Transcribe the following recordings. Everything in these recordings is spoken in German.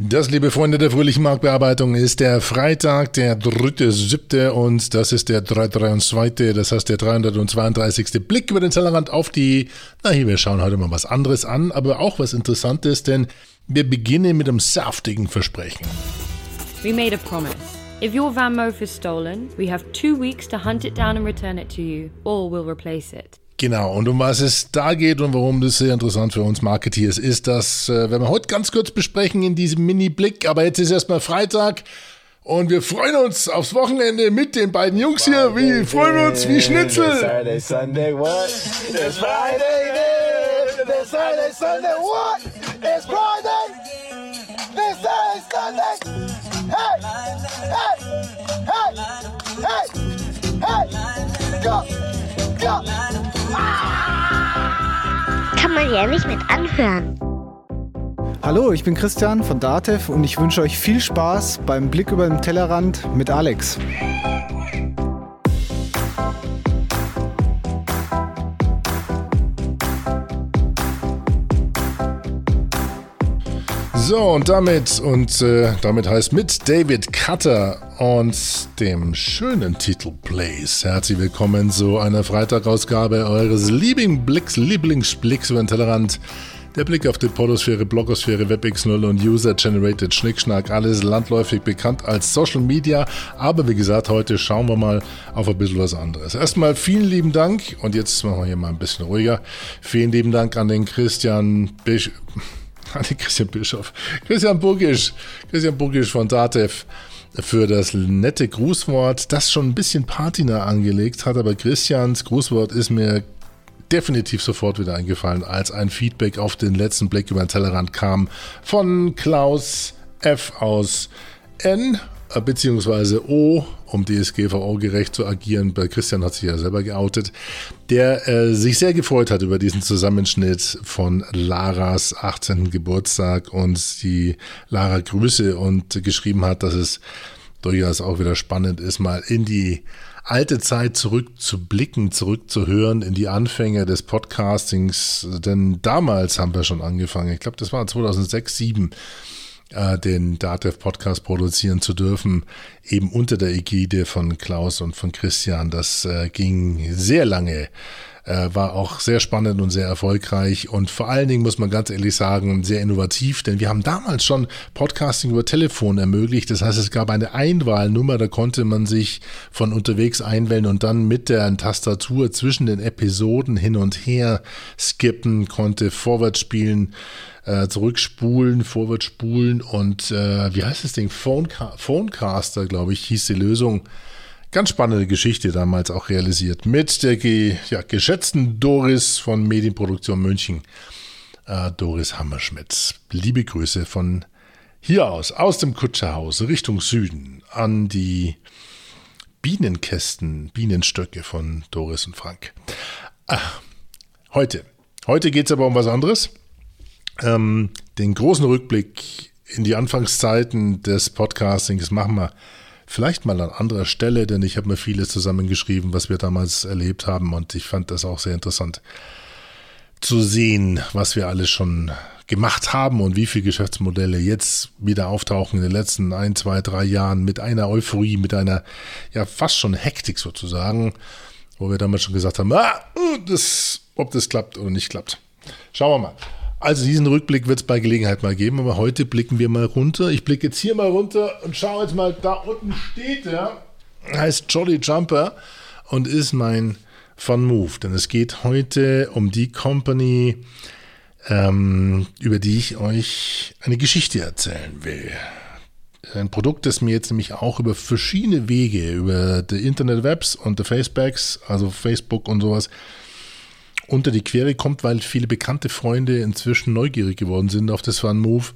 Das, liebe Freunde der fröhlichen Marktbearbeitung, ist der Freitag, der 3.7. und das ist der 332. Das heißt der 332. Blick über den Tellerrand auf die, na hier, wir schauen heute mal was anderes an, aber auch was Interessantes, denn wir beginnen mit einem saftigen Versprechen. We made a promise. If your Van Moof is stolen, we have two weeks to hunt it down and return it to you, or we'll replace it. Genau, und um was es da geht und warum das sehr interessant für uns Marketeers ist, das äh, werden wir heute ganz kurz besprechen in diesem Mini-Blick. Aber jetzt ist erstmal Freitag und wir freuen uns aufs Wochenende mit den beiden Jungs hier. Wir freuen uns wie Schnitzel. Saturday, Sunday, what? It's Friday, This Saturday, Sunday, what? It's Friday. This Saturday, Sunday. Hey, hey, hey, hey, hey, go, go. Kann man ja nicht mit anhören. Hallo, ich bin Christian von Datev und ich wünsche euch viel Spaß beim Blick über den Tellerrand mit Alex. So, und damit, und äh, damit heißt mit David Cutter und dem schönen Titel Place. Herzlich willkommen zu einer Freitagausgabe eures Lieblingsblicks, Lieblingsblicks über den Tellerrand. Der Blick auf die Podosphäre, Blogosphäre, WebX0 und User-Generated Schnickschnack, alles landläufig bekannt als Social Media. Aber wie gesagt, heute schauen wir mal auf ein bisschen was anderes. Erstmal vielen lieben Dank und jetzt machen wir hier mal ein bisschen ruhiger. Vielen lieben Dank an den Christian Bisch an den Christian Bischof, Christian Burgisch, Christian Burgisch von Datev für das nette Grußwort, das schon ein bisschen Patina angelegt hat, aber Christians Grußwort ist mir definitiv sofort wieder eingefallen, als ein Feedback auf den letzten Blick über den Tellerrand kam von Klaus F. aus N äh, beziehungsweise O, um DSGVO-gerecht zu agieren. Bei Christian hat sich ja selber geoutet, der äh, sich sehr gefreut hat über diesen Zusammenschnitt von Laras 18. Geburtstag und die Lara Grüße und geschrieben hat, dass es durchaus auch wieder spannend ist, mal in die alte Zeit zurückzublicken, zurückzuhören in die Anfänge des Podcastings, denn damals haben wir schon angefangen. Ich glaube, das war 2006, 2007 äh, den Datev Podcast produzieren zu dürfen, eben unter der Ägide von Klaus und von Christian. Das äh, ging sehr lange äh, war auch sehr spannend und sehr erfolgreich und vor allen Dingen muss man ganz ehrlich sagen, sehr innovativ, denn wir haben damals schon Podcasting über Telefon ermöglicht. Das heißt, es gab eine Einwahlnummer, da konnte man sich von unterwegs einwählen und dann mit der Tastatur zwischen den Episoden hin und her skippen, konnte vorwärts spielen äh, zurückspulen, vorwärts spulen und äh, wie heißt das Ding? Phoneca Phonecaster, glaube ich, hieß die Lösung. Ganz spannende Geschichte damals auch realisiert mit der ge ja, geschätzten Doris von Medienproduktion München, äh, Doris Hammerschmidt. Liebe Grüße von hier aus, aus dem Kutscherhaus Richtung Süden an die Bienenkästen, Bienenstöcke von Doris und Frank. Ach, heute. Heute geht es aber um was anderes. Ähm, den großen Rückblick in die Anfangszeiten des Podcastings machen wir vielleicht mal an anderer Stelle, denn ich habe mir vieles zusammengeschrieben, was wir damals erlebt haben und ich fand das auch sehr interessant zu sehen, was wir alles schon gemacht haben und wie viele Geschäftsmodelle jetzt wieder auftauchen in den letzten ein, zwei, drei Jahren mit einer Euphorie, mit einer ja fast schon Hektik sozusagen, wo wir damals schon gesagt haben, ah, das, ob das klappt oder nicht klappt. Schauen wir mal. Also diesen Rückblick wird es bei Gelegenheit mal geben, aber heute blicken wir mal runter. Ich blicke jetzt hier mal runter und schaue jetzt mal, da unten steht er, heißt Jolly Jumper und ist mein Fun Move. Denn es geht heute um die Company, ähm, über die ich euch eine Geschichte erzählen will. Ein Produkt, das mir jetzt nämlich auch über verschiedene Wege, über die Internet Webs und die Facebacks, also Facebook und sowas, unter die Quere kommt, weil viele bekannte Freunde inzwischen neugierig geworden sind auf das Fun Move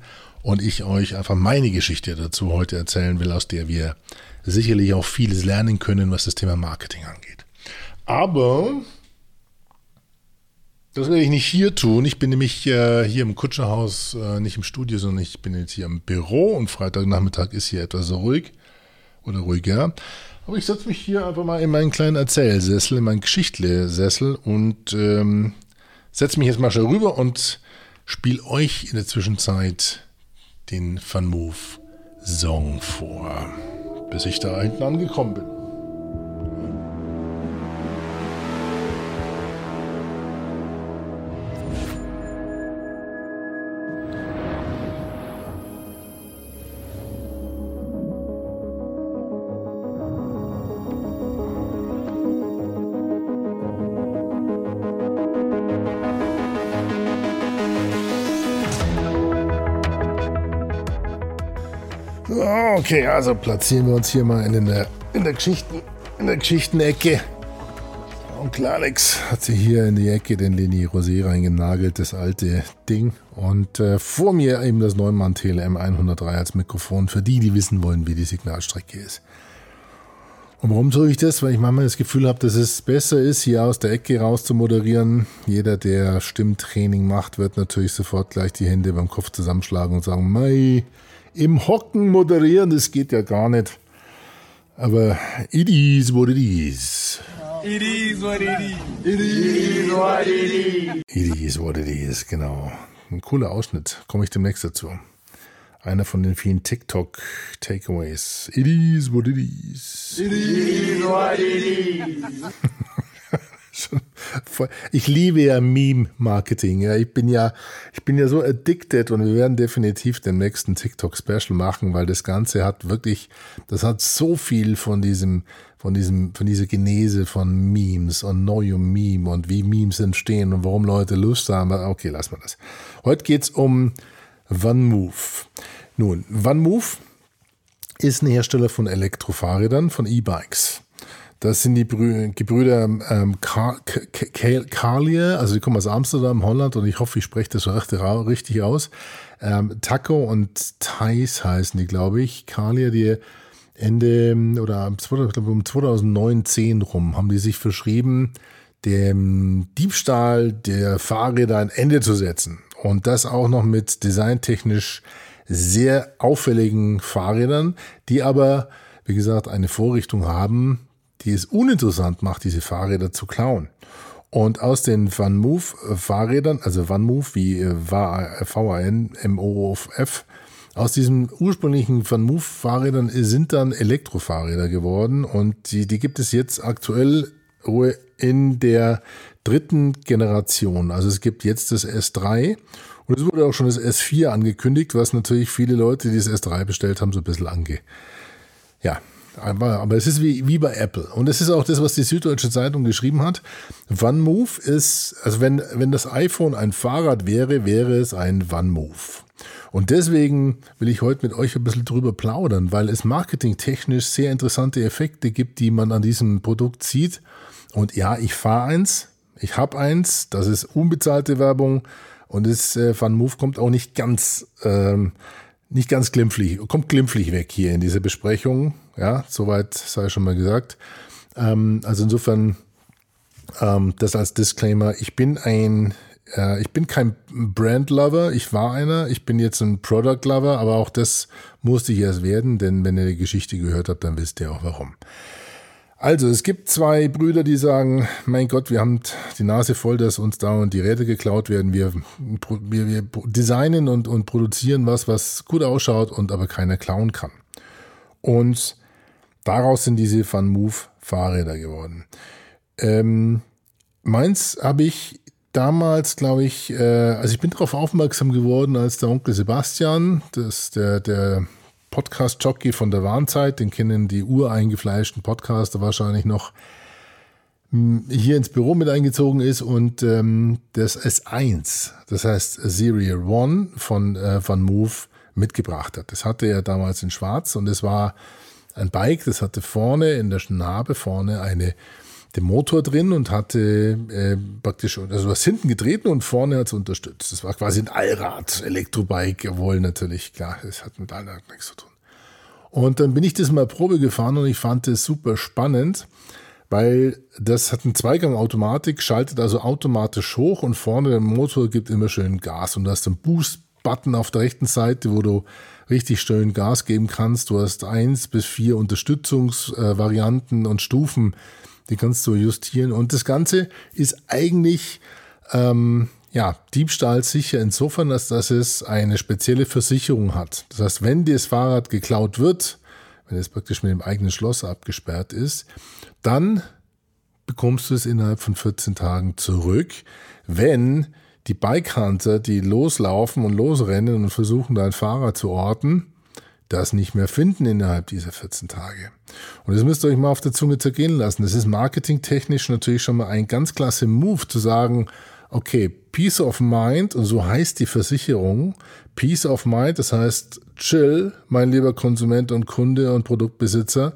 und ich euch einfach meine Geschichte dazu heute erzählen will, aus der wir sicherlich auch vieles lernen können, was das Thema Marketing angeht. Aber das werde ich nicht hier tun. Ich bin nämlich äh, hier im Kutscherhaus, äh, nicht im Studio, sondern ich bin jetzt hier im Büro und Freitagnachmittag ist hier etwas ruhig oder ruhiger. Aber ich setze mich hier einfach mal in meinen kleinen Erzählsessel, in meinen Geschichtlesessel und ähm, setze mich jetzt mal schnell rüber und spiele euch in der Zwischenzeit den Van Move Song vor, bis ich da hinten angekommen bin. Okay, also platzieren wir uns hier mal in der, in der, Geschichten, in der Geschichtenecke. Onkel Alex hat sich hier in die Ecke den Leni Rosé reingenagelt, das alte Ding. Und äh, vor mir eben das Neumann TLM 103 als Mikrofon für die, die wissen wollen, wie die Signalstrecke ist. Und warum tue ich das? Weil ich manchmal das Gefühl habe, dass es besser ist, hier aus der Ecke raus zu moderieren. Jeder, der Stimmtraining macht, wird natürlich sofort gleich die Hände beim Kopf zusammenschlagen und sagen, Mei, im Hocken moderieren, das geht ja gar nicht. Aber it is what it is. It is what it is. It is what it is. It is what it is, genau. Ein cooler Ausschnitt, komme ich demnächst dazu. Einer von den vielen TikTok-Takeaways. It is what it is. It is what it is. Ich liebe ja Meme-Marketing. Ja. Ich bin ja, ich bin ja so addicted und wir werden definitiv den nächsten TikTok-Special machen, weil das Ganze hat wirklich, das hat so viel von diesem, von diesem, von dieser Genese von Memes und neuem Meme und wie Memes entstehen und warum Leute Lust haben. Okay, lassen wir das. Heute geht's um OneMove. Nun, OneMove ist ein Hersteller von Elektrofahrrädern, von E-Bikes. Das sind die Brü Gebrüder ähm, Carlier, also die kommen aus Amsterdam, Holland und ich hoffe, ich spreche das richtig aus. Ähm, Taco und Thais heißen die, glaube ich. Carlier, die Ende oder um 2009, 10 rum haben die sich verschrieben, dem Diebstahl der Fahrräder ein Ende zu setzen. Und das auch noch mit designtechnisch sehr auffälligen Fahrrädern, die aber, wie gesagt, eine Vorrichtung haben, die es uninteressant macht, diese Fahrräder zu klauen. Und aus den Van Move Fahrrädern, also Van Move wie äh, VAN, MOF, aus diesen ursprünglichen Van Move Fahrrädern sind dann Elektrofahrräder geworden und die, die gibt es jetzt aktuell in der dritten Generation. Also es gibt jetzt das S3 und es wurde auch schon das S4 angekündigt, was natürlich viele Leute, die das S3 bestellt haben, so ein bisschen ange, ja, aber, aber es ist wie, wie bei Apple. Und es ist auch das, was die Süddeutsche Zeitung geschrieben hat. OneMove ist, also wenn, wenn das iPhone ein Fahrrad wäre, wäre es ein OneMove. Und deswegen will ich heute mit euch ein bisschen drüber plaudern, weil es marketingtechnisch sehr interessante Effekte gibt, die man an diesem Produkt sieht. Und ja, ich fahre eins, ich habe eins, das ist unbezahlte Werbung und das äh, OneMove kommt auch nicht ganz ähm, nicht ganz glimpflich, kommt glimpflich weg hier in dieser Besprechung. Ja, soweit sei schon mal gesagt. Ähm, also insofern, ähm, das als Disclaimer. Ich bin ein, äh, ich bin kein Brand Lover. Ich war einer. Ich bin jetzt ein Product Lover, aber auch das musste ich erst werden, denn wenn ihr die Geschichte gehört habt, dann wisst ihr auch warum. Also, es gibt zwei Brüder, die sagen, mein Gott, wir haben die Nase voll, dass uns da und die Räder geklaut werden. Wir, wir, wir designen und, und produzieren was, was gut ausschaut und aber keiner klauen kann. Und daraus sind diese Van Move Fahrräder geworden. Ähm, meins habe ich damals, glaube ich, äh, also ich bin darauf aufmerksam geworden, als der Onkel Sebastian, das, der, der Podcast-Jockey von der Warnzeit, den kennen die ureingefleischten Podcaster wahrscheinlich noch, hm, hier ins Büro mit eingezogen ist und ähm, das S1, das heißt Serial One von, äh, von Move mitgebracht hat. Das hatte er damals in Schwarz und es war ein Bike, das hatte vorne in der Narbe vorne eine den Motor drin und hatte äh, praktisch, also was hinten getreten und vorne hat es unterstützt. Das war quasi ein Allrad, Elektrobike, obwohl natürlich, klar, es hat mit Allrad nichts zu tun. Und dann bin ich das mal Probe gefahren und ich fand das super spannend, weil das hat eine Zweigang-Automatik, schaltet also automatisch hoch und vorne der Motor gibt immer schön Gas und du hast einen Boost-Button auf der rechten Seite, wo du richtig schön Gas geben kannst. Du hast eins bis vier Unterstützungsvarianten und Stufen die kannst du justieren. Und das Ganze ist eigentlich, ähm, ja, Diebstahl sicher insofern, dass, dass es eine spezielle Versicherung hat. Das heißt, wenn das Fahrrad geklaut wird, wenn es praktisch mit dem eigenen Schloss abgesperrt ist, dann bekommst du es innerhalb von 14 Tagen zurück. Wenn die Bikehunter, die loslaufen und losrennen und versuchen, dein Fahrrad zu orten, das nicht mehr finden innerhalb dieser 14 Tage. Und das müsst ihr euch mal auf der Zunge zergehen lassen. Das ist marketingtechnisch natürlich schon mal ein ganz klasse Move zu sagen, okay, Peace of Mind, und so heißt die Versicherung, Peace of Mind, das heißt chill, mein lieber Konsument und Kunde und Produktbesitzer,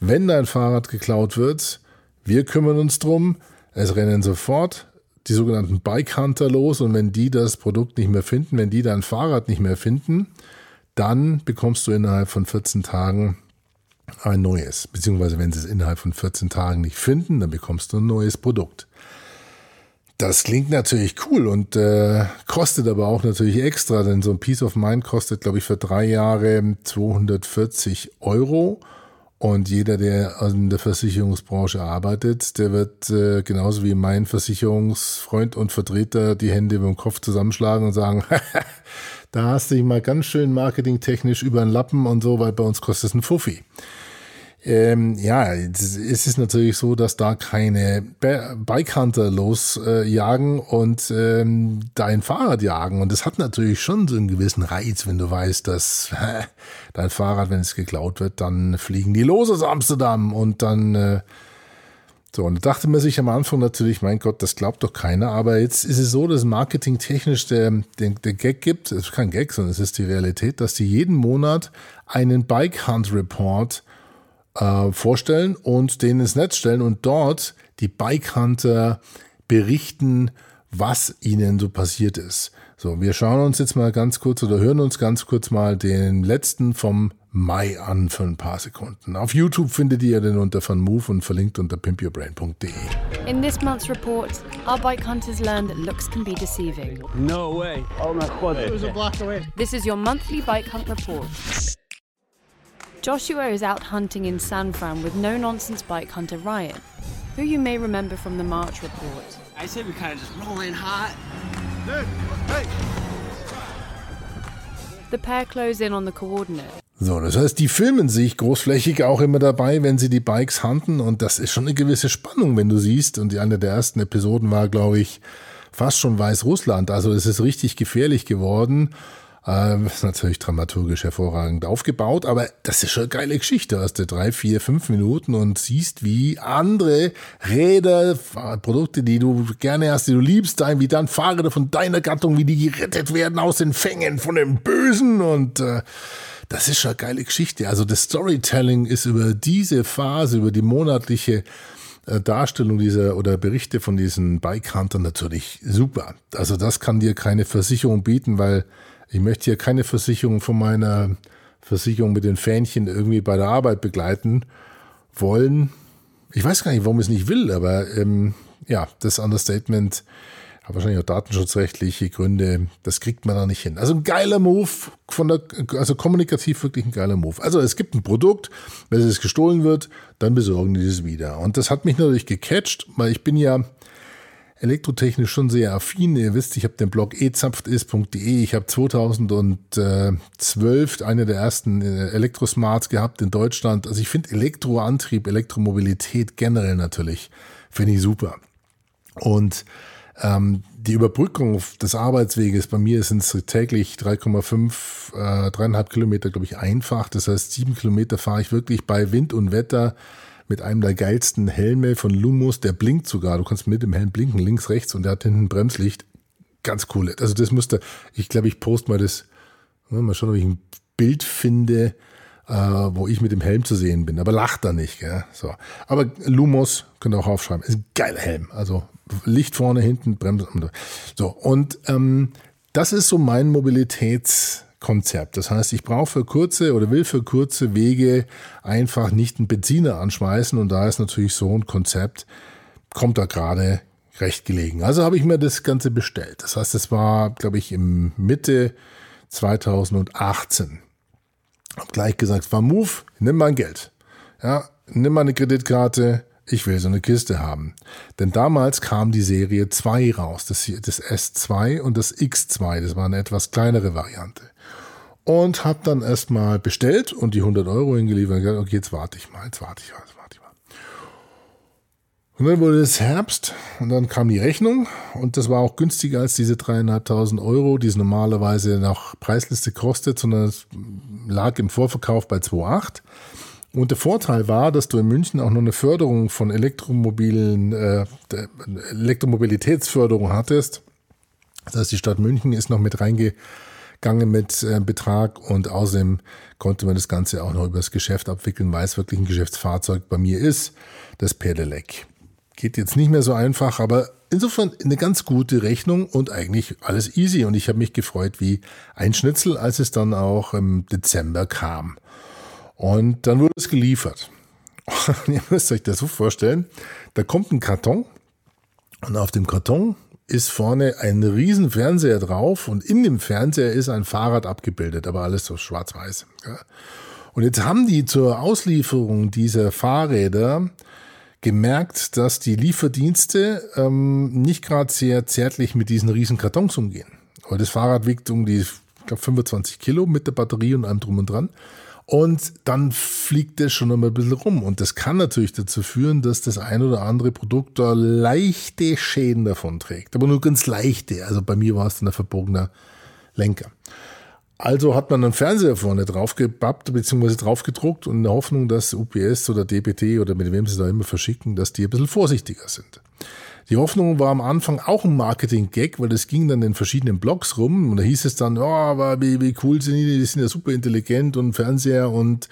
wenn dein Fahrrad geklaut wird, wir kümmern uns drum, es rennen sofort die sogenannten Bike Hunter los und wenn die das Produkt nicht mehr finden, wenn die dein Fahrrad nicht mehr finden, dann bekommst du innerhalb von 14 Tagen ein neues. Beziehungsweise wenn sie es innerhalb von 14 Tagen nicht finden, dann bekommst du ein neues Produkt. Das klingt natürlich cool und äh, kostet aber auch natürlich extra, denn so ein Peace of Mind kostet, glaube ich, für drei Jahre 240 Euro. Und jeder, der in der Versicherungsbranche arbeitet, der wird äh, genauso wie mein Versicherungsfreund und Vertreter die Hände über den Kopf zusammenschlagen und sagen, da hast du dich mal ganz schön marketingtechnisch über den Lappen und so, weil bei uns kostet es ein Fuffi. Ähm, ja, es ist natürlich so, dass da keine Bikehunter losjagen äh, und ähm, dein Fahrrad jagen. Und das hat natürlich schon so einen gewissen Reiz, wenn du weißt, dass äh, dein Fahrrad, wenn es geklaut wird, dann fliegen die los aus Amsterdam und dann äh, so, und da dachte man sich am Anfang natürlich, mein Gott, das glaubt doch keiner. Aber jetzt ist es so, dass marketingtechnisch der, der, der Gag gibt, es ist kein Gag, sondern es ist die Realität, dass die jeden Monat einen Bike Hunt Report äh, vorstellen und den ins Netz stellen und dort die Bike Hunter berichten, was ihnen so passiert ist. So, wir schauen uns jetzt mal ganz kurz oder hören uns ganz kurz mal den letzten vom Mai an für ein paar Sekunden. Auf YouTube findet ihr den unter Van Move und verlinkt unter pimpyourbrain.de. In this month's report, our bike hunters learned that looks can be deceiving. No way. Oh my god, it was a block away. This is your monthly bike hunt report. Joshua is out hunting in San Fran with no nonsense bike hunter Ryan, who you may remember from the March report. I say we kind of just roll in hot. Dude, hey. The pair close in on the coordinate. So, das heißt, die filmen sich großflächig auch immer dabei, wenn sie die Bikes hunten und das ist schon eine gewisse Spannung, wenn du siehst. Und die eine der ersten Episoden war, glaube ich, fast schon Weißrussland. Also es ist richtig gefährlich geworden. Ähm, ist natürlich dramaturgisch hervorragend aufgebaut, aber das ist schon eine geile Geschichte. Hast du drei, vier, fünf Minuten und siehst, wie andere Räder, Produkte, die du gerne hast, die du liebst, wie dann Fahrräder von deiner Gattung, wie die gerettet werden aus den Fängen von dem Bösen und äh, das ist schon eine geile Geschichte. Also das Storytelling ist über diese Phase, über die monatliche äh, Darstellung dieser oder Berichte von diesen Bike Huntern natürlich super. Also das kann dir keine Versicherung bieten, weil ich möchte hier keine Versicherung von meiner Versicherung mit den Fähnchen irgendwie bei der Arbeit begleiten wollen. Ich weiß gar nicht, warum ich es nicht will, aber ähm, ja, das Understatement hat wahrscheinlich auch datenschutzrechtliche Gründe. Das kriegt man da nicht hin. Also ein geiler Move von der, also kommunikativ wirklich ein geiler Move. Also es gibt ein Produkt, wenn es gestohlen wird, dann besorgen die es wieder. Und das hat mich natürlich gecatcht, weil ich bin ja elektrotechnisch schon sehr affin. Ihr wisst, ich habe den Blog ezapftis.de. Ich habe 2012 eine der ersten äh, Elektrosmarts gehabt in Deutschland. Also ich finde Elektroantrieb, Elektromobilität generell natürlich, finde ich super. Und ähm, die Überbrückung des Arbeitsweges bei mir sind es täglich 3,5, äh, dreieinhalb Kilometer, glaube ich, einfach. Das heißt, sieben Kilometer fahre ich wirklich bei Wind und Wetter mit einem der geilsten Helme von Lumos, der blinkt sogar. Du kannst mit dem Helm blinken, links, rechts und der hat hinten Bremslicht. Ganz cool. Also das müsste, ich glaube, ich poste mal das, mal schauen, ob ich ein Bild finde, äh, wo ich mit dem Helm zu sehen bin. Aber lacht da nicht, gell? So. Aber Lumos könnt ihr auch aufschreiben. Ist ein geiler Helm. Also Licht vorne, hinten, Bremsen. So. Und ähm, das ist so mein Mobilitäts- Konzept. Das heißt, ich brauche für kurze oder will für kurze Wege einfach nicht einen Benziner anschmeißen und da ist natürlich so ein Konzept, kommt da gerade recht gelegen. Also habe ich mir das Ganze bestellt. Das heißt, es war, glaube ich, im Mitte 2018. Hab gleich gesagt, war Move, nimm mein Geld. Ja, nimm meine Kreditkarte, ich will so eine Kiste haben. Denn damals kam die Serie 2 raus, das, das S2 und das X2, das war eine etwas kleinere Variante. Und habe dann erstmal bestellt und die 100 Euro hingeliefert und gesagt, okay, jetzt warte ich mal, jetzt warte ich mal, jetzt warte ich mal. Und dann wurde es Herbst und dann kam die Rechnung und das war auch günstiger als diese dreieinhalbtausend Euro, die es normalerweise nach Preisliste kostet, sondern es lag im Vorverkauf bei 2,8. Und der Vorteil war, dass du in München auch noch eine Förderung von Elektromobilen, äh, Elektromobilitätsförderung hattest. Das heißt, die Stadt München ist noch mit reingegangen mit äh, Betrag und außerdem konnte man das Ganze auch noch über das Geschäft abwickeln, weil es wirklich ein Geschäftsfahrzeug bei mir ist, das Pedelec. Geht jetzt nicht mehr so einfach, aber insofern eine ganz gute Rechnung und eigentlich alles easy. Und ich habe mich gefreut wie ein Schnitzel, als es dann auch im Dezember kam. Und dann wurde es geliefert. Und ihr müsst euch das so vorstellen, da kommt ein Karton und auf dem Karton ist vorne ein riesen Fernseher drauf und in dem Fernseher ist ein Fahrrad abgebildet, aber alles so schwarz-weiß. Und jetzt haben die zur Auslieferung dieser Fahrräder gemerkt, dass die Lieferdienste ähm, nicht gerade sehr zärtlich mit diesen riesen Kartons umgehen. Weil das Fahrrad wiegt um die, ich glaube, 25 Kilo mit der Batterie und allem drum und dran. Und dann fliegt der schon noch ein bisschen rum. Und das kann natürlich dazu führen, dass das ein oder andere Produkt da leichte Schäden davon trägt. Aber nur ganz leichte. Also bei mir war es dann ein verbogener Lenker. Also hat man einen Fernseher vorne draufgebappt bzw. draufgedruckt und in der Hoffnung, dass UPS oder DPT oder mit wem sie da immer verschicken, dass die ein bisschen vorsichtiger sind. Die Hoffnung war am Anfang auch ein Marketing-Gag, weil das ging dann in verschiedenen Blogs rum und da hieß es dann, oh, aber wie, wie cool sind die, die sind ja super intelligent und Fernseher und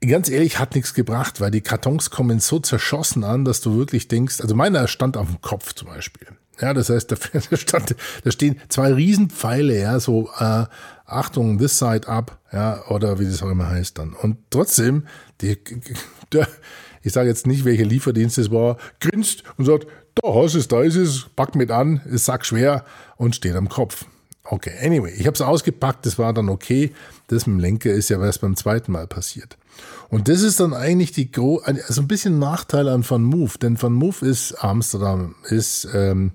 ganz ehrlich, hat nichts gebracht, weil die Kartons kommen so zerschossen an, dass du wirklich denkst, also meiner stand auf dem Kopf zum Beispiel. Ja, das heißt, da, stand, da stehen zwei Riesenpfeile, ja, so äh, Achtung, this side up, ja, oder wie das auch immer heißt dann. Und trotzdem, die, der, ich sage jetzt nicht, welcher Lieferdienst es war, grinst und sagt, da hast es, da ist es, pack mit an, ist sackschwer und steht am Kopf. Okay, anyway, ich habe es ausgepackt, das war dann okay. Das mit dem Lenker ist ja erst beim zweiten Mal passiert. Und das ist dann eigentlich die gro also ein bisschen Nachteil an Van Move, denn Van Move ist Amsterdam, ist, ähm,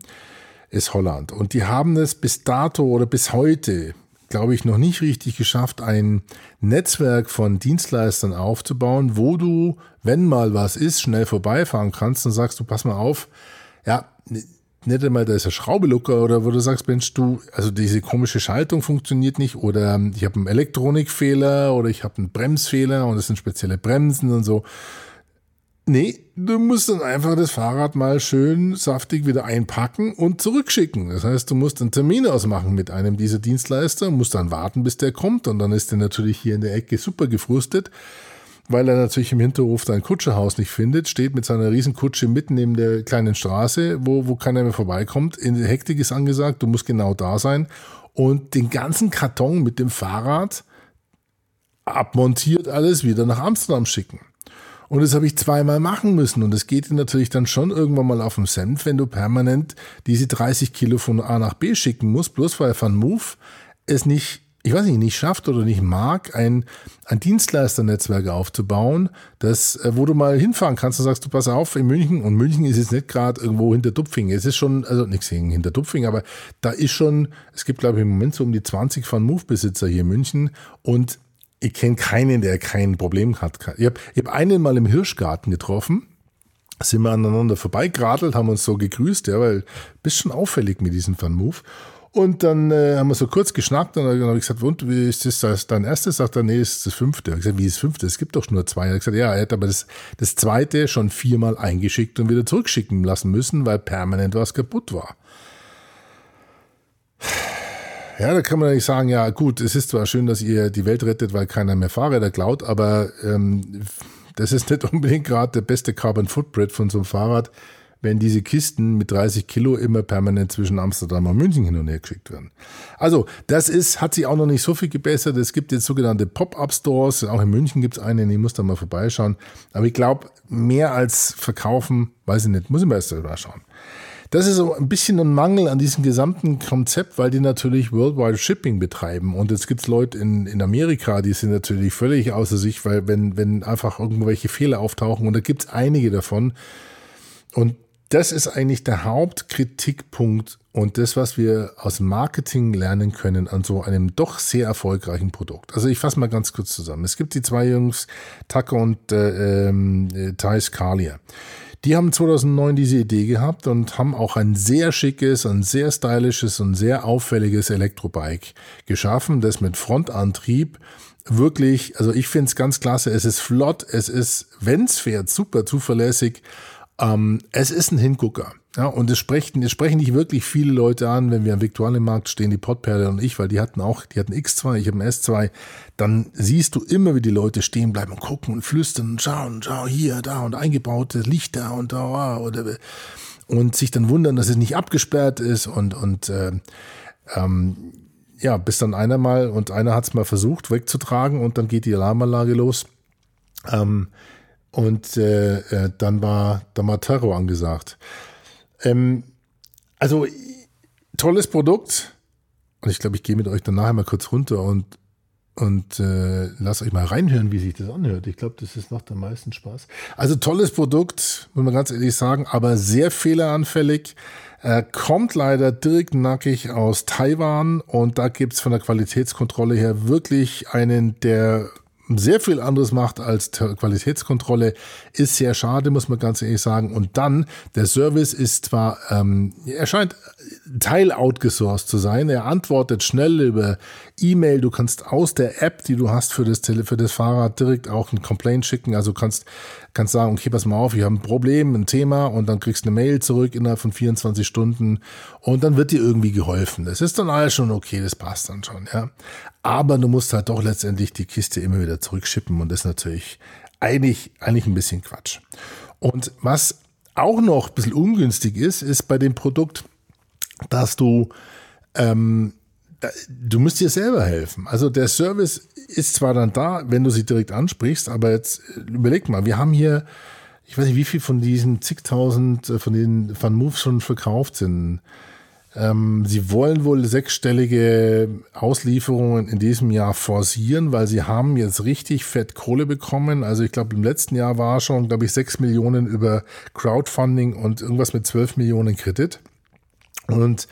ist Holland. Und die haben es bis dato oder bis heute glaube ich, noch nicht richtig geschafft, ein Netzwerk von Dienstleistern aufzubauen, wo du, wenn mal was ist, schnell vorbeifahren kannst und sagst du, pass mal auf, ja, nicht einmal, da ist ein Schraubelucker oder wo du sagst, Mensch, du, also diese komische Schaltung funktioniert nicht oder ich habe einen Elektronikfehler oder ich habe einen Bremsfehler und es sind spezielle Bremsen und so. Nee, du musst dann einfach das Fahrrad mal schön saftig wieder einpacken und zurückschicken. Das heißt, du musst einen Termin ausmachen mit einem dieser Dienstleister, musst dann warten, bis der kommt und dann ist der natürlich hier in der Ecke super gefrustet, weil er natürlich im Hinterhof dein Kutscherhaus nicht findet, steht mit seiner Riesenkutsche mitten in der kleinen Straße, wo, wo keiner mehr vorbeikommt. In der Hektik ist angesagt, du musst genau da sein und den ganzen Karton mit dem Fahrrad abmontiert alles wieder nach Amsterdam schicken. Und das habe ich zweimal machen müssen. Und es geht natürlich dann schon irgendwann mal auf den Senf, wenn du permanent diese 30 Kilo von A nach B schicken musst, bloß weil Van Move es nicht ich weiß nicht, nicht schafft oder nicht mag, ein, ein Dienstleisternetzwerk aufzubauen, das, äh, wo du mal hinfahren kannst und sagst, du pass auf, in München, und München ist jetzt nicht gerade irgendwo hinter Dupfing. Es ist schon, also nichts hinter Dupfing, aber da ist schon, es gibt, glaube ich, im Moment so um die 20 Van Move-Besitzer hier in München und ich kenne keinen, der kein Problem hat. Ich habe hab einen mal im Hirschgarten getroffen, sind wir aneinander vorbeigeradelt, haben uns so gegrüßt, ja, weil bist schon auffällig mit diesem Van Move. Und dann äh, haben wir so kurz geschnackt und dann habe ich gesagt, und wie ist das, dein erstes? Sagt er, nee, das ist das fünfte. Ich gesagt, wie ist das fünfte? Es gibt doch nur zwei. Er hat gesagt, ja, er hat aber das, das zweite schon viermal eingeschickt und wieder zurückschicken lassen müssen, weil permanent was kaputt war. Ja, da kann man nicht sagen, ja gut, es ist zwar schön, dass ihr die Welt rettet, weil keiner mehr Fahrräder klaut, aber ähm, das ist nicht unbedingt gerade der beste Carbon Footprint von so einem Fahrrad, wenn diese Kisten mit 30 Kilo immer permanent zwischen Amsterdam und München hin und her geschickt werden. Also, das ist, hat sich auch noch nicht so viel gebessert. Es gibt jetzt sogenannte Pop-Up-Stores, auch in München gibt es einen, ich muss da mal vorbeischauen. Aber ich glaube, mehr als verkaufen, weiß ich nicht, muss ich mal erst mal schauen. Das ist so ein bisschen ein Mangel an diesem gesamten Konzept, weil die natürlich Worldwide Shipping betreiben. Und jetzt gibt's Leute in, in Amerika, die sind natürlich völlig außer sich, weil wenn, wenn einfach irgendwelche Fehler auftauchen, und da gibt's einige davon. Und das ist eigentlich der Hauptkritikpunkt und das, was wir aus Marketing lernen können an so einem doch sehr erfolgreichen Produkt. Also ich fasse mal ganz kurz zusammen. Es gibt die zwei Jungs, Tucker und äh, äh, Thais Kalia. Die haben 2009 diese Idee gehabt und haben auch ein sehr schickes, ein sehr stylisches und sehr auffälliges Elektrobike geschaffen, das mit Frontantrieb wirklich, also ich finde es ganz klasse, es ist flott, es ist, wenn's fährt, super zuverlässig ähm, es ist ein Hingucker. Ja, und es sprechen, es sprechen nicht wirklich viele Leute an, wenn wir am Viktualienmarkt stehen, die Pottperle und ich, weil die hatten auch, die hatten X2, ich habe ein S2, dann siehst du immer, wie die Leute stehen bleiben und gucken und flüstern und schauen, schau hier, da und eingebaute Lichter und da oder und sich dann wundern, dass es nicht abgesperrt ist und und äh, ähm, ja, bis dann einer mal und einer hat es mal versucht wegzutragen und dann geht die Alarmanlage los. Ähm, und äh, äh, dann war Terror angesagt. Ähm, also tolles Produkt. Und ich glaube, ich gehe mit euch dann nachher mal kurz runter und und äh, lasst euch mal reinhören, wie sich das anhört. Ich glaube, das ist macht am meisten Spaß. Also tolles Produkt, muss man ganz ehrlich sagen, aber sehr fehleranfällig. Äh, kommt leider direkt nackig aus Taiwan und da gibt's von der Qualitätskontrolle her wirklich einen der sehr viel anderes macht als Qualitätskontrolle, ist sehr schade, muss man ganz ehrlich sagen. Und dann, der Service ist zwar, ähm, er scheint Teil outgesourced zu sein. Er antwortet schnell über E-Mail. Du kannst aus der App, die du hast für das, für das Fahrrad, direkt auch ein Complaint schicken. Also kannst, kannst sagen, okay, pass mal auf, ich habe ein Problem, ein Thema und dann kriegst du eine Mail zurück innerhalb von 24 Stunden und dann wird dir irgendwie geholfen. Das ist dann alles schon okay, das passt dann schon, ja. Aber du musst halt doch letztendlich die Kiste immer wieder zurückschippen und das ist natürlich eigentlich, eigentlich ein bisschen Quatsch. Und was auch noch ein bisschen ungünstig ist, ist bei dem Produkt, dass du, ähm, du musst dir selber helfen. Also der Service ist zwar dann da, wenn du sie direkt ansprichst, aber jetzt äh, überleg mal, wir haben hier, ich weiß nicht, wie viel von diesen zigtausend, äh, von den Van Moves schon verkauft sind. Ähm, sie wollen wohl sechsstellige Auslieferungen in diesem Jahr forcieren, weil sie haben jetzt richtig fett Kohle bekommen. Also ich glaube, im letzten Jahr war schon, glaube ich, sechs Millionen über Crowdfunding und irgendwas mit zwölf Millionen Kredit. Und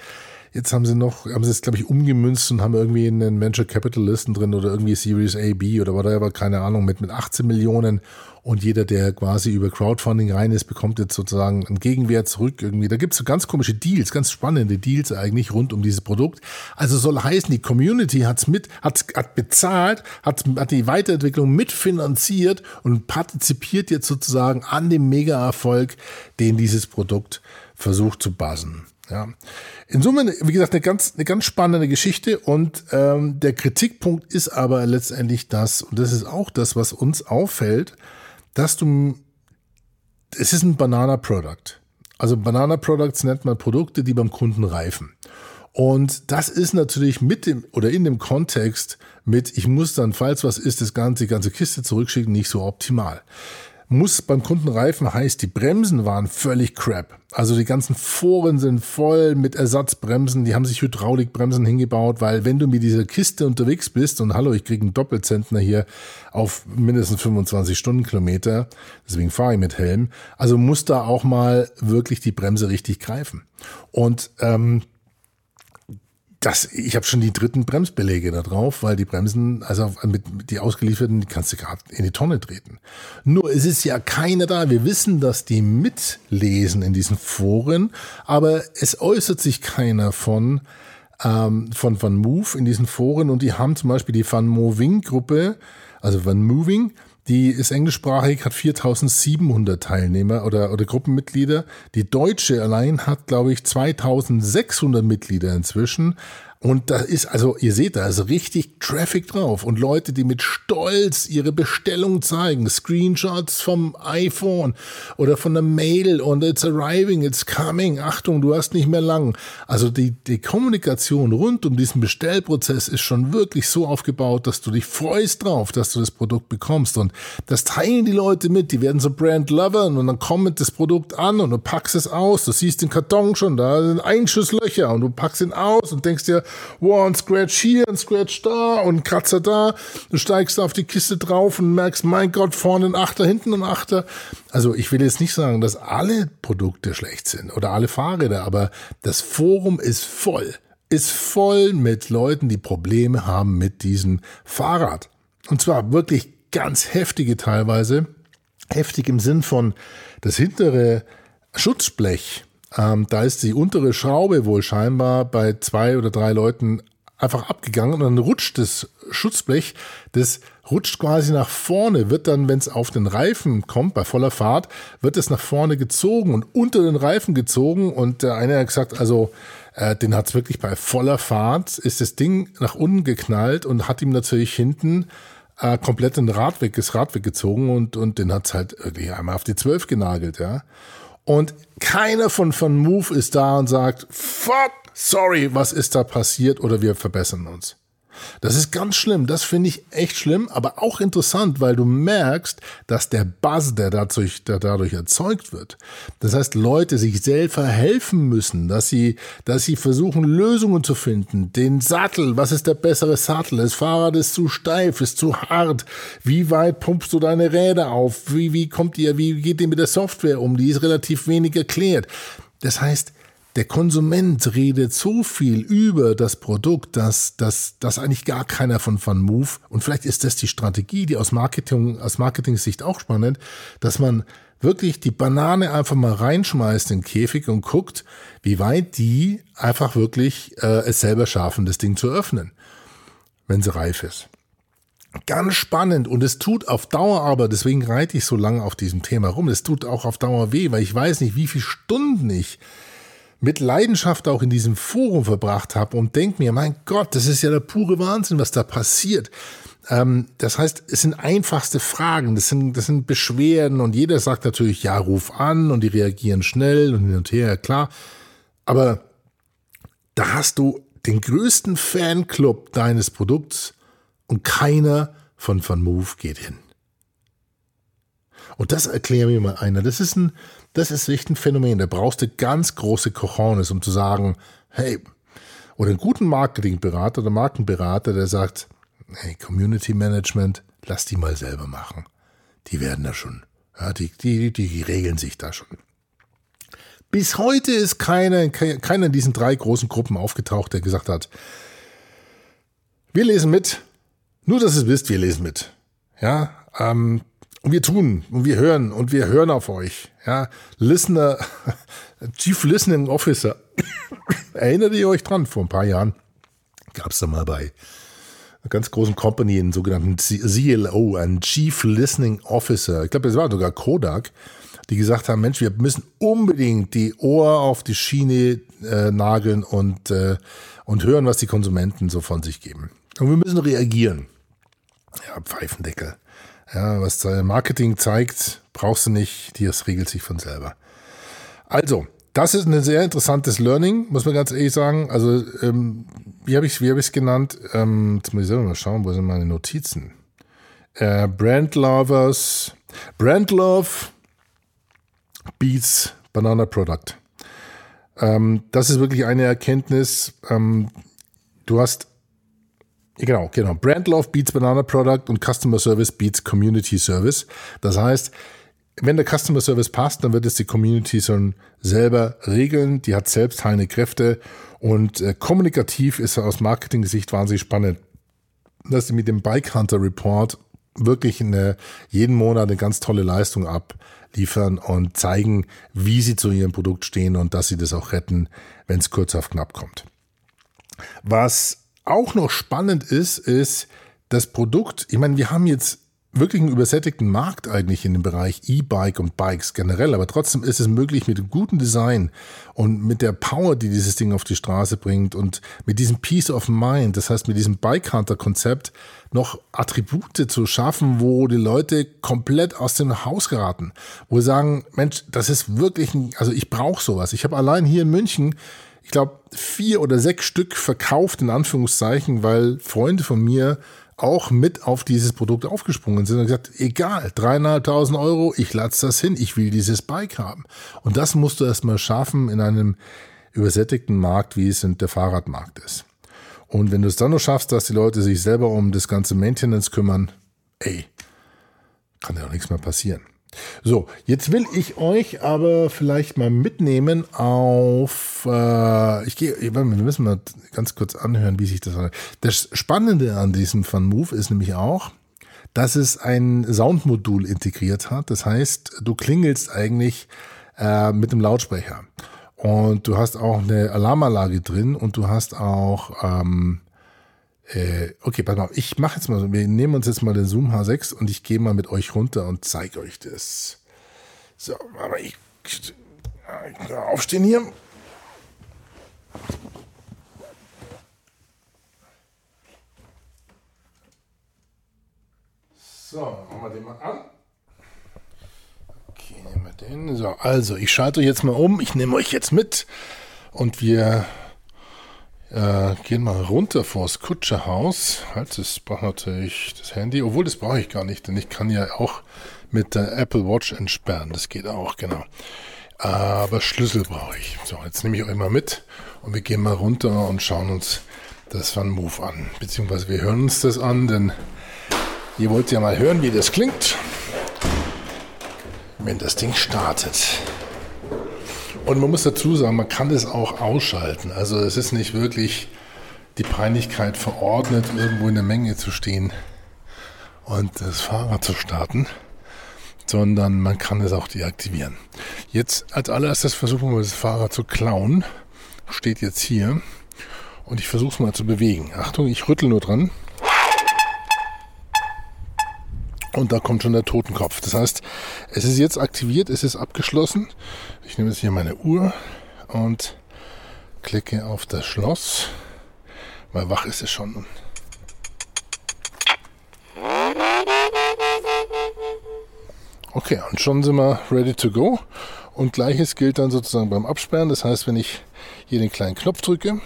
Jetzt haben sie noch, haben sie es, glaube ich, umgemünzt und haben irgendwie einen Venture Capitalisten drin oder irgendwie Series A, B oder whatever, keine Ahnung, mit, mit 18 Millionen. Und jeder, der quasi über Crowdfunding rein ist, bekommt jetzt sozusagen einen Gegenwert zurück irgendwie. Da gibt es so ganz komische Deals, ganz spannende Deals eigentlich rund um dieses Produkt. Also soll heißen, die Community hat's mit, hat, hat bezahlt, hat, hat die Weiterentwicklung mitfinanziert und partizipiert jetzt sozusagen an dem Mega-Erfolg, den dieses Produkt versucht zu buzzen. Ja. In Summe, wie gesagt, eine ganz, eine ganz spannende Geschichte und ähm, der Kritikpunkt ist aber letztendlich das, und das ist auch das, was uns auffällt, dass du, es ist ein Banana-Product. Also Banana-Products nennt man Produkte, die beim Kunden reifen. Und das ist natürlich mit dem oder in dem Kontext mit, ich muss dann, falls was ist, das ganze, die ganze Kiste zurückschicken, nicht so optimal muss beim Kunden reifen, heißt, die Bremsen waren völlig crap. Also die ganzen Foren sind voll mit Ersatzbremsen, die haben sich Hydraulikbremsen hingebaut, weil wenn du mit dieser Kiste unterwegs bist und hallo, ich kriege einen Doppelzentner hier auf mindestens 25 Stundenkilometer, deswegen fahre ich mit Helm, also muss da auch mal wirklich die Bremse richtig greifen. Und ähm, das, ich habe schon die dritten Bremsbeläge da drauf, weil die Bremsen, also mit, die ausgelieferten, die kannst du gerade in die Tonne treten. Nur es ist ja keiner da. Wir wissen, dass die mitlesen in diesen Foren, aber es äußert sich keiner von ähm, von Van Move in diesen Foren und die haben zum Beispiel die Van Moving Gruppe, also Van Moving, die ist englischsprachig, hat 4700 Teilnehmer oder, oder Gruppenmitglieder. Die deutsche allein hat, glaube ich, 2600 Mitglieder inzwischen. Und da ist, also ihr seht, da ist richtig Traffic drauf und Leute, die mit Stolz ihre Bestellung zeigen, Screenshots vom iPhone oder von der Mail und it's arriving, it's coming, Achtung, du hast nicht mehr lang. Also die, die Kommunikation rund um diesen Bestellprozess ist schon wirklich so aufgebaut, dass du dich freust drauf, dass du das Produkt bekommst. Und das teilen die Leute mit, die werden so Brand Lovern und dann kommt das Produkt an und du packst es aus, du siehst den Karton schon, da sind Einschusslöcher und du packst ihn aus und denkst dir, wow, ein Scratch hier, ein Scratch da und ein Kratzer da. Du steigst auf die Kiste drauf und merkst, mein Gott, vorne ein Achter, hinten ein Achter. Also ich will jetzt nicht sagen, dass alle Produkte schlecht sind oder alle Fahrräder, aber das Forum ist voll, ist voll mit Leuten, die Probleme haben mit diesem Fahrrad. Und zwar wirklich ganz heftige teilweise. Heftig im Sinn von das hintere Schutzblech ähm, da ist die untere Schraube wohl scheinbar bei zwei oder drei Leuten einfach abgegangen und dann rutscht das Schutzblech, das rutscht quasi nach vorne, wird dann, wenn es auf den Reifen kommt, bei voller Fahrt, wird es nach vorne gezogen und unter den Reifen gezogen und der eine hat gesagt, also äh, den hat es wirklich bei voller Fahrt, ist das Ding nach unten geknallt und hat ihm natürlich hinten äh, komplett den Rad weg, das Rad weggezogen und, und den hat es halt irgendwie einmal auf die 12 genagelt, ja. Und keiner von, von Move ist da und sagt, fuck, sorry, was ist da passiert oder wir verbessern uns. Das ist ganz schlimm, das finde ich echt schlimm, aber auch interessant, weil du merkst, dass der Buzz, der dadurch, der dadurch erzeugt wird, das heißt, Leute sich selber helfen müssen, dass sie, dass sie versuchen, Lösungen zu finden. Den Sattel, was ist der bessere Sattel? Das Fahrrad ist zu steif, ist zu hart. Wie weit pumpst du deine Räder auf? Wie, wie kommt ihr, wie geht ihr mit der Software um? Die ist relativ wenig erklärt. Das heißt, der Konsument redet so viel über das Produkt, dass, dass, dass eigentlich gar keiner von Van Move, und vielleicht ist das die Strategie, die aus Marketing, aus Marketing-Sicht auch spannend, dass man wirklich die Banane einfach mal reinschmeißt in den Käfig und guckt, wie weit die einfach wirklich äh, es selber schaffen, das Ding zu öffnen, wenn sie reif ist. Ganz spannend und es tut auf Dauer aber, deswegen reite ich so lange auf diesem Thema rum, es tut auch auf Dauer weh, weil ich weiß nicht, wie viele Stunden ich mit Leidenschaft auch in diesem Forum verbracht habe und denke mir, mein Gott, das ist ja der pure Wahnsinn, was da passiert. Ähm, das heißt, es sind einfachste Fragen, das sind, das sind Beschwerden und jeder sagt natürlich, ja, ruf an und die reagieren schnell und hin und her, klar. Aber da hast du den größten Fanclub deines Produkts und keiner von Van Move geht hin. Und das erklärt mir mal einer. Das ist ein, das ist echt ein Phänomen. Da brauchst du ganz große Cojones, um zu sagen, hey, oder einen guten Marketingberater oder Markenberater, der sagt, hey, Community Management, lass die mal selber machen. Die werden da schon, ja, die, die, die regeln sich da schon. Bis heute ist keiner, keiner in diesen drei großen Gruppen aufgetaucht, der gesagt hat, wir lesen mit, nur dass ihr es wisst, wir lesen mit. Ja, ähm, und wir tun und wir hören und wir hören auf euch. Ja, Listener, Chief Listening Officer. Erinnert ihr euch dran? Vor ein paar Jahren gab es da mal bei einer ganz großen Company einen sogenannten CLO, einen Chief Listening Officer. Ich glaube, das war sogar Kodak, die gesagt haben, Mensch, wir müssen unbedingt die Ohr auf die Schiene äh, nageln und, äh, und hören, was die Konsumenten so von sich geben. Und wir müssen reagieren. Ja, Pfeifendeckel. Ja, was Marketing zeigt, brauchst du nicht, das regelt sich von selber. Also, das ist ein sehr interessantes Learning, muss man ganz ehrlich sagen. Also, ähm, wie habe ich es hab genannt? Ähm, jetzt muss ich selber mal schauen, wo sind meine Notizen? Äh, Brand Lovers, Brand Love beats Banana Product. Ähm, das ist wirklich eine Erkenntnis. Ähm, du hast Genau, genau. Brand Love beats Banana Product und Customer Service beats Community Service. Das heißt, wenn der Customer Service passt, dann wird es die Community schon selber regeln. Die hat selbst heilende Kräfte und äh, kommunikativ ist er aus Marketing-Sicht wahnsinnig spannend, dass sie mit dem Bike Hunter Report wirklich eine, jeden Monat eine ganz tolle Leistung abliefern und zeigen, wie sie zu ihrem Produkt stehen und dass sie das auch retten, wenn es kurz auf knapp kommt. Was auch noch spannend ist, ist das Produkt. Ich meine, wir haben jetzt wirklich einen übersättigten Markt eigentlich in dem Bereich E-Bike und Bikes generell, aber trotzdem ist es möglich mit dem guten Design und mit der Power, die dieses Ding auf die Straße bringt und mit diesem Peace of Mind, das heißt mit diesem Bike Hunter Konzept noch Attribute zu schaffen, wo die Leute komplett aus dem Haus geraten, wo sie sagen, Mensch, das ist wirklich, ein, also ich brauche sowas. Ich habe allein hier in München ich glaube, vier oder sechs Stück verkauft, in Anführungszeichen, weil Freunde von mir auch mit auf dieses Produkt aufgesprungen sind und gesagt, egal, dreieinhalbtausend Euro, ich latze das hin, ich will dieses Bike haben. Und das musst du erstmal schaffen in einem übersättigten Markt, wie es in der Fahrradmarkt ist. Und wenn du es dann noch schaffst, dass die Leute sich selber um das ganze Maintenance kümmern, ey, kann ja auch nichts mehr passieren. So, jetzt will ich euch aber vielleicht mal mitnehmen auf. Äh, ich gehe, wir müssen mal ganz kurz anhören, wie sich das. Das Spannende an diesem Fun Move ist nämlich auch, dass es ein Soundmodul integriert hat. Das heißt, du klingelst eigentlich äh, mit dem Lautsprecher. Und du hast auch eine Alarmanlage drin und du hast auch ähm, äh, okay, pass mal, ich mache jetzt mal wir nehmen uns jetzt mal den Zoom H6 und ich gehe mal mit euch runter und zeige euch das. So, aber ich, ich aufstehen hier. So, machen wir den mal an. Okay, nehmen wir den. So, also ich schalte euch jetzt mal um. Ich nehme euch jetzt mit und wir äh, gehen mal runter vors Kutscherhaus. Halt, das braucht natürlich das Handy, obwohl das brauche ich gar nicht, denn ich kann ja auch mit der Apple Watch entsperren. Das geht auch, genau. Aber Schlüssel brauche ich. So, jetzt nehme ich euch mal mit und wir gehen mal runter und schauen uns das Van Move an. Beziehungsweise wir hören uns das an, denn ihr wollt ja mal hören, wie das klingt, wenn das Ding startet. Und man muss dazu sagen, man kann das auch ausschalten. Also es ist nicht wirklich die Peinlichkeit verordnet, irgendwo in der Menge zu stehen und das Fahrrad zu starten, sondern man kann es auch deaktivieren. Jetzt als allererstes versuchen wir das Fahrrad zu klauen. Steht jetzt hier. Und ich versuche es mal zu bewegen. Achtung, ich rüttel nur dran. Und da kommt schon der Totenkopf. Das heißt, es ist jetzt aktiviert, es ist abgeschlossen. Ich nehme jetzt hier meine Uhr und klicke auf das Schloss, weil wach ist es schon. Okay, und schon sind wir ready to go. Und gleiches gilt dann sozusagen beim Absperren. Das heißt, wenn ich hier den kleinen Knopf drücke,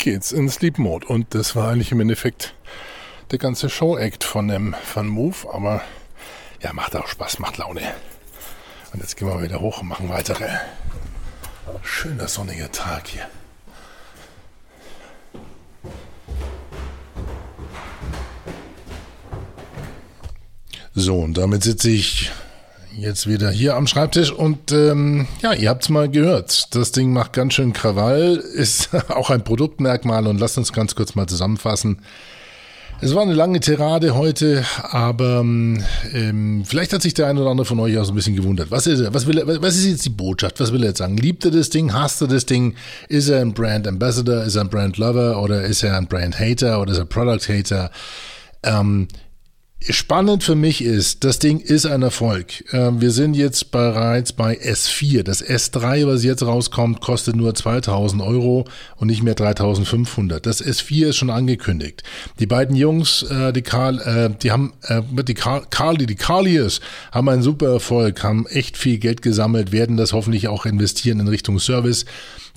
geht's in Sleep Mode. Und das war eigentlich im Endeffekt der ganze Show-Act von dem Fun Move. Aber ja, macht auch Spaß, macht Laune. Und jetzt gehen wir wieder hoch und machen weitere. Schöner sonniger Tag hier. So, und damit sitze ich jetzt wieder hier am Schreibtisch und ähm, ja, ihr habt es mal gehört. Das Ding macht ganz schön Krawall, ist auch ein Produktmerkmal und lasst uns ganz kurz mal zusammenfassen. Es war eine lange Tirade heute, aber ähm, vielleicht hat sich der eine oder andere von euch auch so ein bisschen gewundert. Was ist, was, will was ist jetzt die Botschaft? Was will er jetzt sagen? Liebt er das Ding? Hasst er das Ding? Ist er ein Brand Ambassador? Ist er ein Brand Lover? Oder ist er ein Brand Hater? Oder ist er Product Hater? Ähm, Spannend für mich ist, das Ding ist ein Erfolg. Ähm, wir sind jetzt bereits bei S4. Das S3, was jetzt rauskommt, kostet nur 2000 Euro und nicht mehr 3500. Das S4 ist schon angekündigt. Die beiden Jungs, äh, die Karl, äh, die haben, äh, die Karl, die Carliers, haben einen super Erfolg, haben echt viel Geld gesammelt, werden das hoffentlich auch investieren in Richtung Service.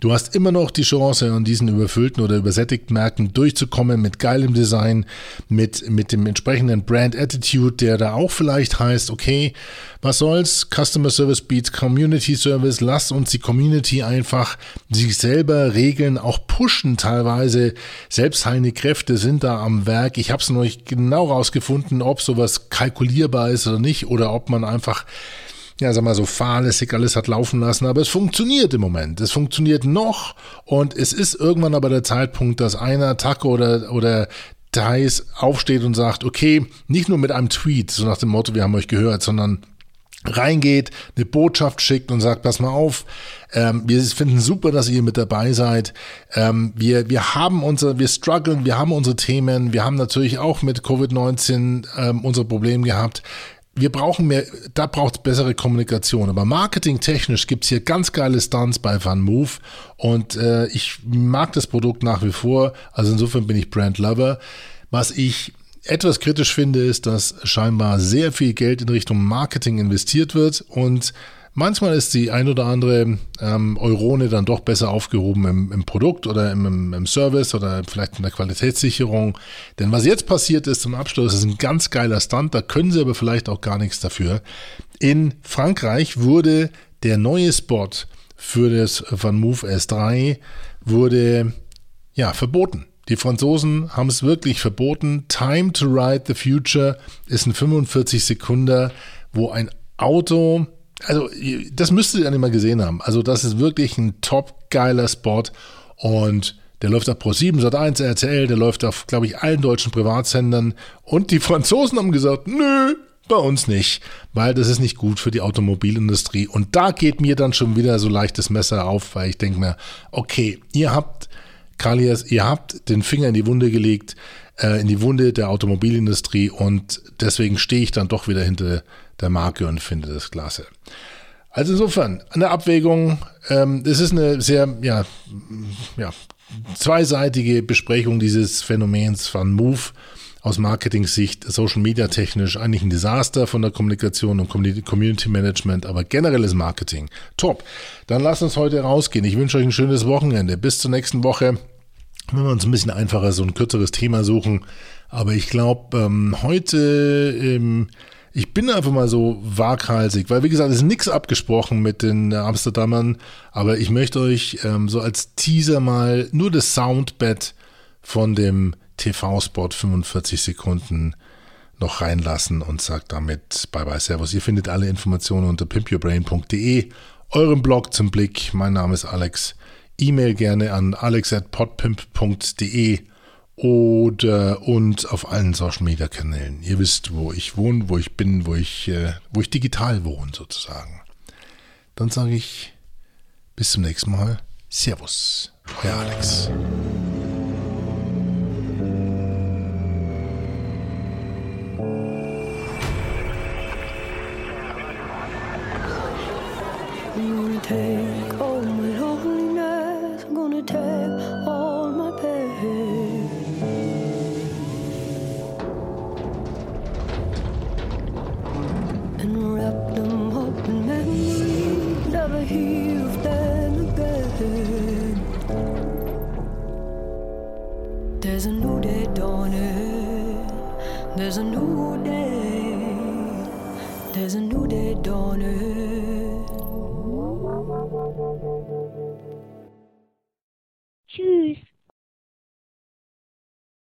Du hast immer noch die Chance, an diesen überfüllten oder übersättigten Märkten durchzukommen mit geilem Design, mit, mit dem entsprechenden Brand Attitude, der da auch vielleicht heißt, okay, was soll's, Customer Service beats Community Service, lass uns die Community einfach sich selber regeln, auch pushen teilweise. Selbstheilende Kräfte sind da am Werk. Ich habe es noch nicht genau rausgefunden, ob sowas kalkulierbar ist oder nicht, oder ob man einfach ja, sag mal so fahrlässig alles hat laufen lassen, aber es funktioniert im Moment. Es funktioniert noch und es ist irgendwann aber der Zeitpunkt, dass einer Taco oder, oder Thais aufsteht und sagt, okay, nicht nur mit einem Tweet, so nach dem Motto, wir haben euch gehört, sondern reingeht, eine Botschaft schickt und sagt, pass mal auf, ähm, wir finden super, dass ihr mit dabei seid. Ähm, wir, wir haben unsere, wir strugglen, wir haben unsere Themen, wir haben natürlich auch mit Covid-19 ähm, unsere Probleme gehabt. Wir brauchen mehr, da braucht es bessere Kommunikation. Aber marketingtechnisch gibt's hier ganz geile Stunts bei Van Move und äh, ich mag das Produkt nach wie vor. Also insofern bin ich Brand Lover. Was ich etwas kritisch finde, ist, dass scheinbar sehr viel Geld in Richtung Marketing investiert wird und manchmal ist die ein oder andere ähm, Eurone dann doch besser aufgehoben im, im Produkt oder im, im, Service oder vielleicht in der Qualitätssicherung. Denn was jetzt passiert ist zum Abschluss, ist ein ganz geiler Stand, da können sie aber vielleicht auch gar nichts dafür. In Frankreich wurde der neue Spot für das Van Move S3 wurde ja verboten. Die Franzosen haben es wirklich verboten. Time to Ride the Future ist ein 45 Sekunden, wo ein Auto, also das müsstet ihr nicht mal gesehen haben. Also das ist wirklich ein top geiler Spot und der läuft auf Pro7, Sat1, RTL, der läuft auf, glaube ich, allen deutschen Privatsendern und die Franzosen haben gesagt, nö, bei uns nicht, weil das ist nicht gut für die Automobilindustrie. Und da geht mir dann schon wieder so leichtes Messer auf, weil ich denke mir, okay, ihr habt Kalias, ihr habt den Finger in die Wunde gelegt, äh, in die Wunde der Automobilindustrie und deswegen stehe ich dann doch wieder hinter der Marke und finde das klasse. Also insofern, eine Abwägung, ähm, es ist eine sehr, ja, ja, zweiseitige Besprechung dieses Phänomens von Move aus Marketing-Sicht, Social Media technisch eigentlich ein Desaster von der Kommunikation und Community Management, aber generelles Marketing. Top. Dann lasst uns heute rausgehen. Ich wünsche euch ein schönes Wochenende. Bis zur nächsten Woche. Wenn wir uns ein bisschen einfacher so ein kürzeres Thema suchen. Aber ich glaube, ähm, heute, ähm, ich bin einfach mal so waghalsig, weil wie gesagt, es ist nichts abgesprochen mit den Amsterdamern, aber ich möchte euch ähm, so als Teaser mal nur das Soundbed von dem TV-Spot 45 Sekunden noch reinlassen und sagt damit Bye bye Servus. Ihr findet alle Informationen unter pimpyourbrain.de, eurem Blog zum Blick. Mein Name ist Alex. E-Mail gerne an alex.podpimp.de oder und auf allen Social Media Kanälen. Ihr wisst, wo ich wohne, wo ich bin, wo ich, äh, wo ich digital wohne sozusagen. Dann sage ich bis zum nächsten Mal. Servus, euer Alex.